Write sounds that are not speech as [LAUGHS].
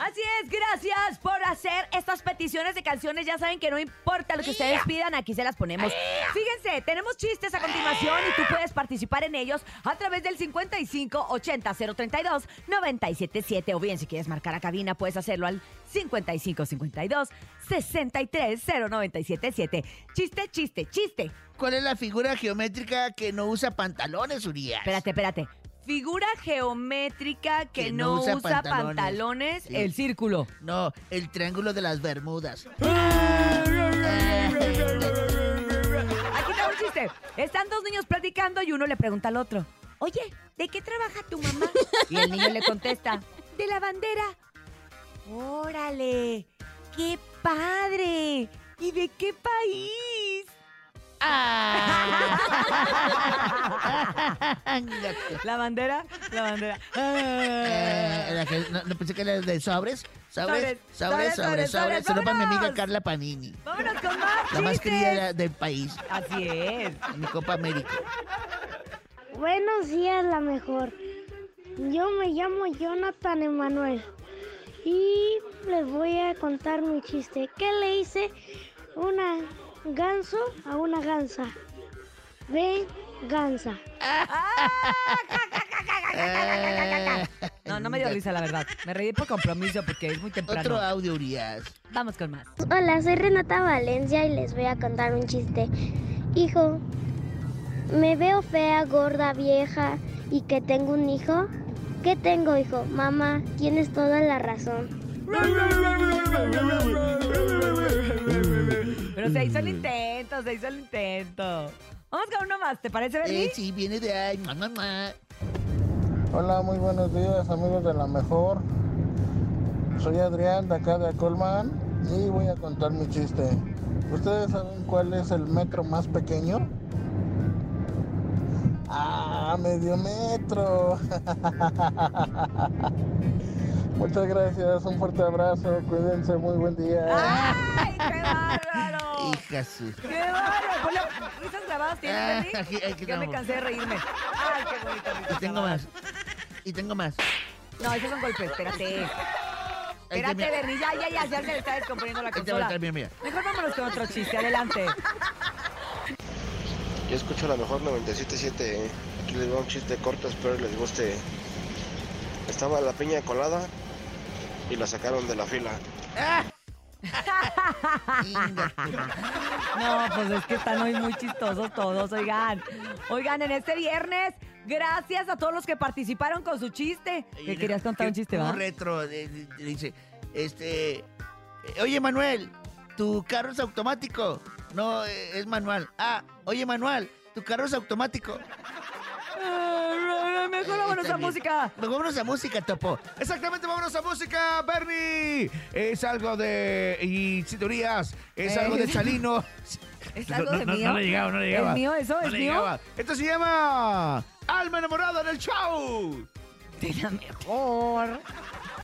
Así es, gracias por hacer estas peticiones de canciones. Ya saben que no importa lo que ustedes pidan, aquí se las ponemos. Fíjense, tenemos chistes a continuación y tú puedes participar en ellos a través del 55 80 032 977 o bien si quieres marcar a cabina puedes hacerlo al 55 52 63 0977. Chiste, chiste, chiste. ¿Cuál es la figura geométrica que no usa pantalones, Urias? Espérate, espérate. Figura geométrica que, no, usa, pantalones, Sí. el círculo. No, el triángulo de las Bermudas. [LAUGHS] Aquí está un chiste. Están dos niños platicando y uno le pregunta al otro, oye, ¿de qué trabaja tu mamá? Y el niño le contesta, de la bandera. Órale, qué padre. ¿Y de qué país? [LAUGHS] La bandera, la bandera. Eh, la que- no, no pensé que era de sobres. Sobres, Sobres, sobres, sobres. Solo para mi amiga. Carla Panini. Vámonos con más La más querida del país. Así es. Mi Copa América. Buenos días, la mejor. Yo me llamo Jonathan Emanuel y les voy a contar mi chiste. ¿Qué le hice una ganso a una gansa? Venganza. Eh, [LAUGHS] No, no me dio risa, la verdad. Me reí por compromiso porque es muy temprano. Otro audio, Urias. Vamos con más. Hola, soy Renata Valencia y les voy a contar un chiste. Hijo, me veo fea, gorda, vieja y que tengo un hijo. ¿Qué tengo, hijo? Mamá, tienes toda la razón. Pero se hizo el intento, se hizo el intento. Vamos con uno más, ¿te parece, Bernie? Eh, sí, viene de ahí. Mua. Hola, muy buenos días amigos de la mejor. Soy Adrián de acá de Colman y voy a contar mi chiste. ¿Ustedes saben cuál es el metro más pequeño? Ah, medio metro. [LAUGHS] Muchas gracias, un fuerte abrazo, cuídense, muy buen día. ¡Ay, qué bárbaro! Hija su. ¡Qué bárbaro! Ponle risas grabadas, ¿tienes, Ah, Bernie? aquí- aquí Ya me cansé de reírme. ¡Ay, qué bonito! Y tengo más. Y tengo más. No, esos son golpes, espérate. Espérate, te- Bernie, ya, ya, ya, ya se le está descomponiendo la Ahí te consola. mira. Mejor vámonos con otro chiste, adelante. Yo escucho la mejor 97.7. ¿eh? Aquí les va un chiste corto, espero les guste. Estaba la piña colada y la sacaron de la fila. [LAUGHS] No, pues es que están hoy muy chistosos todos, oigan. Oigan, en este viernes, gracias a todos los que participaron con su chiste. ¿Qué querías contar un chiste, Un va? retro. de- de- de- dice, este... eh, Oye, Manuel, ¿tu carro es automático? No, eh, es manual. Ah, oye, Manuel, ¿tu carro es automático? Vámonos a música. Vámonos a música, Topo. Exactamente, vámonos a música, Bernie. Es algo de. Y si teorías, es Eh. algo de Chalino. [LAUGHS] ¿Es algo no, de no, mío? No le llegaba, no le ¿Es llegaba. mío eso? No ¿Es le mío? llegaba. Esto se llama Alma enamorada en el show. De la mejor.